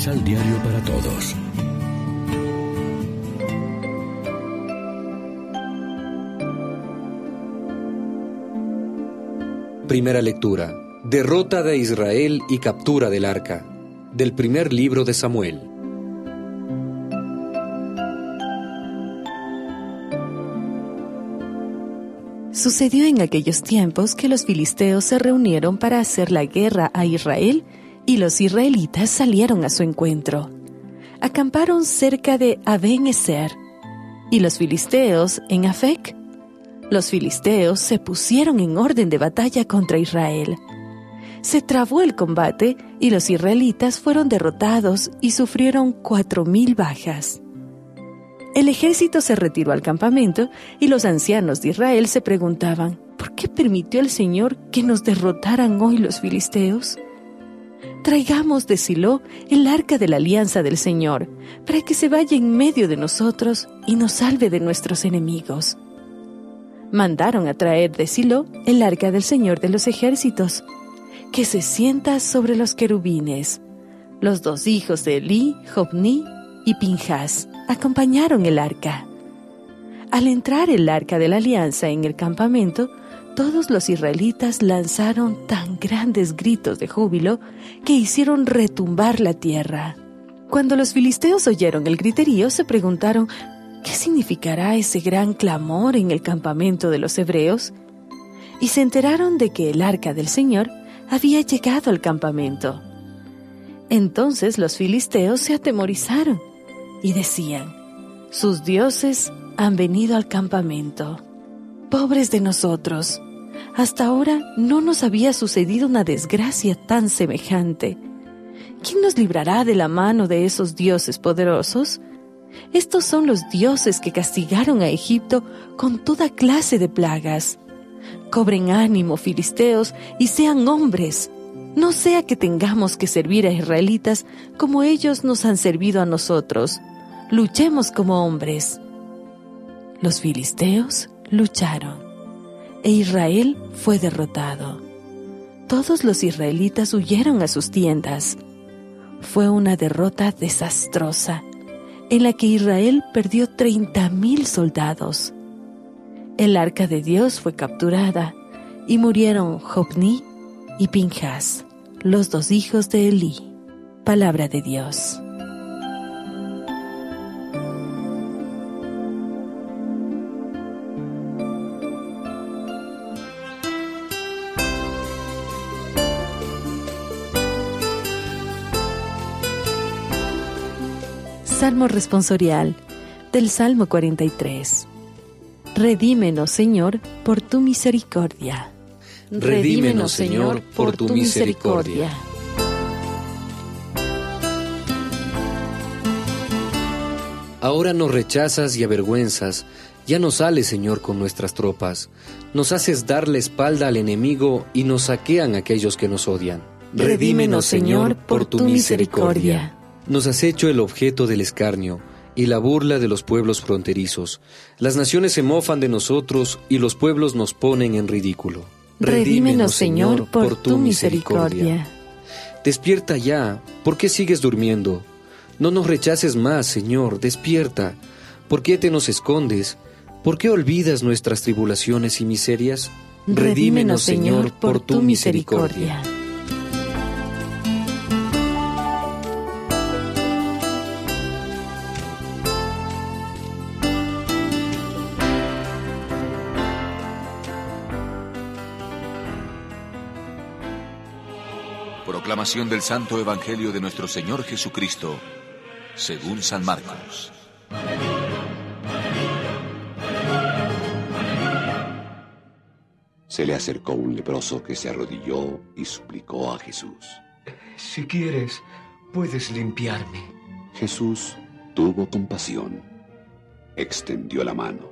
Misal Diario para Todos. Primera lectura. Derrota de Israel y captura del arca. Del primer libro de Samuel. Sucedió en aquellos tiempos que los filisteos se reunieron para hacer la guerra a Israel y los israelitas salieron a su encuentro. Acamparon cerca de aben eser y los filisteos en Afec. Los filisteos se pusieron en orden de batalla contra Israel. Se trabó el combate y los israelitas fueron derrotados y sufrieron cuatro mil bajas. El ejército se retiró al campamento y los ancianos de Israel se preguntaban, ¿por qué permitió el Señor que nos derrotaran hoy los filisteos? Traigamos de Silo el arca de la alianza del Señor, para que se vaya en medio de nosotros y nos salve de nuestros enemigos. Mandaron a traer de Silo el arca del Señor de los ejércitos, que se sienta sobre los querubines. Los dos hijos de Elí, Jobní y Pinjas acompañaron el arca. Al entrar el arca de la alianza en el campamento, todos los israelitas lanzaron tan grandes gritos de júbilo que hicieron retumbar la tierra. Cuando los filisteos oyeron el griterío, se preguntaron, ¿qué significará ese gran clamor en el campamento de los hebreos? Y se enteraron de que el arca del Señor había llegado al campamento. Entonces los filisteos se atemorizaron y decían, sus dioses han venido al campamento. Pobres de nosotros, hasta ahora no nos había sucedido una desgracia tan semejante. ¿Quién nos librará de la mano de esos dioses poderosos? Estos son los dioses que castigaron a Egipto con toda clase de plagas. Cobren ánimo, filisteos, y sean hombres. No sea que tengamos que servir a israelitas como ellos nos han servido a nosotros luchemos como hombres. Los filisteos lucharon e Israel fue derrotado. Todos los israelitas huyeron a sus tiendas. Fue una derrota desastrosa en la que Israel perdió 30.000 soldados. El arca de Dios fue capturada y murieron Jobní y Pinjas, los dos hijos de Elí. Palabra de Dios. Salmo responsorial del Salmo 43. Redímenos, Señor, por tu misericordia. Redímenos, Señor, por tu misericordia. Ahora nos rechazas y avergüenzas, ya no sales, Señor, con nuestras tropas. Nos haces dar la espalda al enemigo y nos saquean aquellos que nos odian. Redímenos, Señor, por tu misericordia. Nos has hecho el objeto del escarnio y la burla de los pueblos fronterizos. Las naciones se mofan de nosotros y los pueblos nos ponen en ridículo. Redímenos, Señor, por tu misericordia. Despierta ya, ¿por qué sigues durmiendo? No nos rechaces más, Señor, despierta. ¿Por qué te nos escondes? ¿Por qué olvidas nuestras tribulaciones y miserias? Redímenos, Señor, por tu misericordia. Proclamación del Santo Evangelio de nuestro Señor Jesucristo, según San Marcos. Se le acercó un leproso que se arrodilló y suplicó a Jesús. Si quieres, puedes limpiarme. Jesús tuvo compasión, extendió la mano,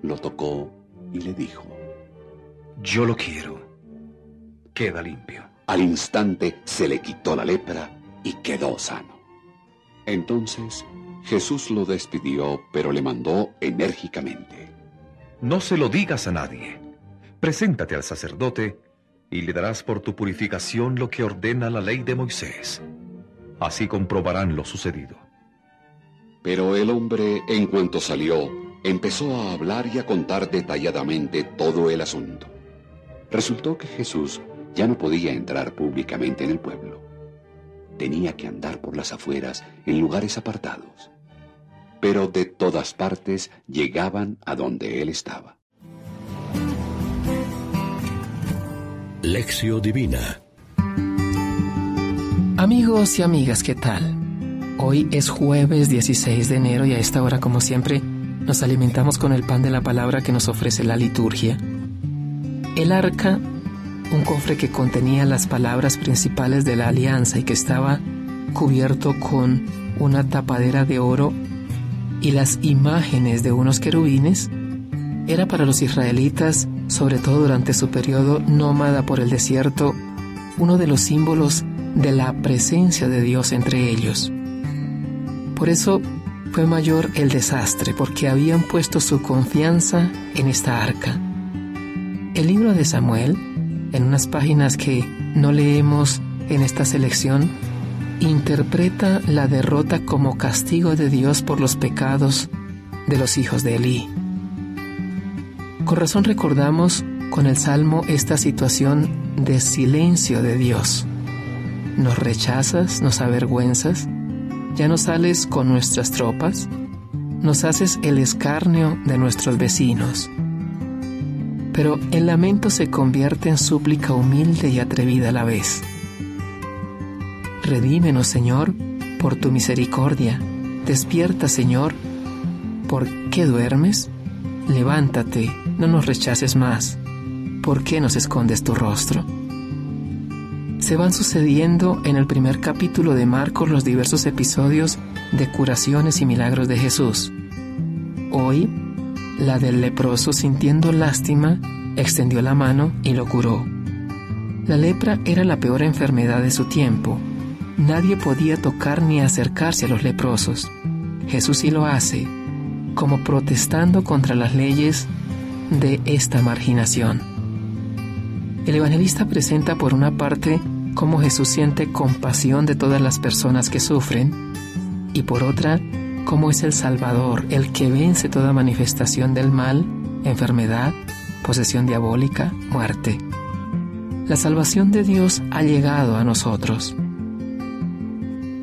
lo tocó y le dijo, Yo lo quiero. Queda limpio. Al instante se le quitó la lepra y quedó sano. Entonces Jesús lo despidió, pero le mandó enérgicamente. No se lo digas a nadie. Preséntate al sacerdote y le darás por tu purificación lo que ordena la ley de Moisés. Así comprobarán lo sucedido. Pero el hombre, en cuanto salió, empezó a hablar y a contar detalladamente todo el asunto. Resultó que Jesús ya no podía entrar públicamente en el pueblo. Tenía que andar por las afueras en lugares apartados. Pero de todas partes llegaban a donde él estaba. Lección Divina Amigos y amigas, ¿qué tal? Hoy es jueves 16 de enero y a esta hora, como siempre, nos alimentamos con el pan de la palabra que nos ofrece la liturgia. El arca, un cofre que contenía las palabras principales de la alianza y que estaba cubierto con una tapadera de oro y las imágenes de unos querubines, era para los israelitas, sobre todo durante su periodo nómada por el desierto, uno de los símbolos de la presencia de Dios entre ellos. Por eso fue mayor el desastre porque habían puesto su confianza en esta arca. El libro de Samuel, en unas páginas que no leemos en esta selección, interpreta la derrota como castigo de Dios por los pecados de los hijos de Elí. Con razón recordamos con el Salmo esta situación de silencio de Dios. Nos rechazas, nos avergüenzas, ya no sales con nuestras tropas, nos haces el escarnio de nuestros vecinos. Pero el lamento se convierte en súplica humilde y atrevida a la vez. Redímenos, Señor, por tu misericordia. Despierta, Señor. ¿Por qué duermes? Levántate, no nos rechaces más. ¿Por qué nos escondes tu rostro? se van sucediendo en el primer capítulo de Marcos los diversos episodios de curaciones y milagros de Jesús. Hoy, la del leproso sintiendo lástima, extendió la mano y lo curó. La lepra era la peor enfermedad de su tiempo. Nadie podía tocar ni acercarse a los leprosos. Jesús sí lo hace, como protestando contra las leyes de esta marginación. El evangelista presenta por una parte cómo Jesús siente compasión de todas las personas que sufren y por otra, cómo es el Salvador, el que vence toda manifestación del mal, enfermedad, posesión diabólica, muerte. La salvación de Dios ha llegado a nosotros.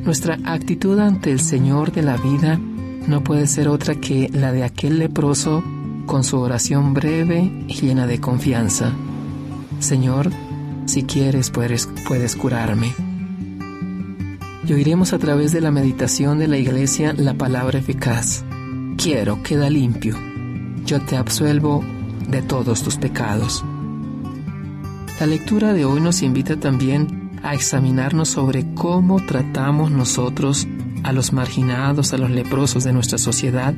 Nuestra actitud ante el Señor de la vida no puede ser otra que la de aquel leproso con su oración breve y llena de confianza. Señor, si quieres puedes, puedes curarme. Y oiremos a través de la meditación de la iglesia la palabra eficaz. Quiero, queda limpio. Yo te absuelvo de todos tus pecados. La lectura de hoy nos invita también a examinarnos sobre cómo tratamos nosotros a los marginados, a los leprosos de nuestra sociedad,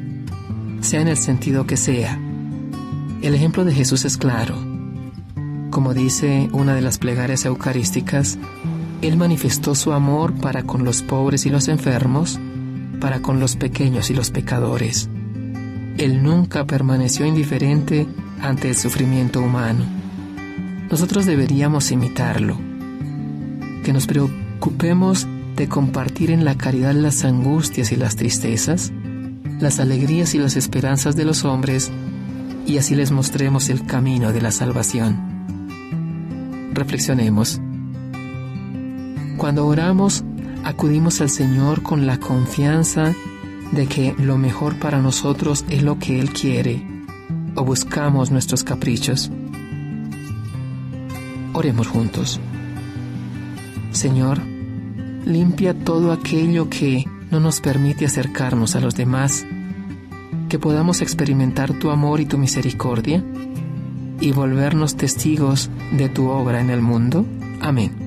sea en el sentido que sea. El ejemplo de Jesús es claro. Como dice una de las plegarias eucarísticas, Él manifestó su amor para con los pobres y los enfermos, para con los pequeños y los pecadores. Él nunca permaneció indiferente ante el sufrimiento humano. Nosotros deberíamos imitarlo. Que nos preocupemos de compartir en la caridad las angustias y las tristezas, las alegrías y las esperanzas de los hombres, y así les mostremos el camino de la salvación. Reflexionemos. Cuando oramos, acudimos al Señor con la confianza de que lo mejor para nosotros es lo que Él quiere, o buscamos nuestros caprichos. Oremos juntos. Señor, limpia todo aquello que no nos permite acercarnos a los demás, que podamos experimentar tu amor y tu misericordia y volvernos testigos de tu obra en el mundo. Amén.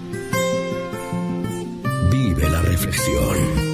Vive la reflexión.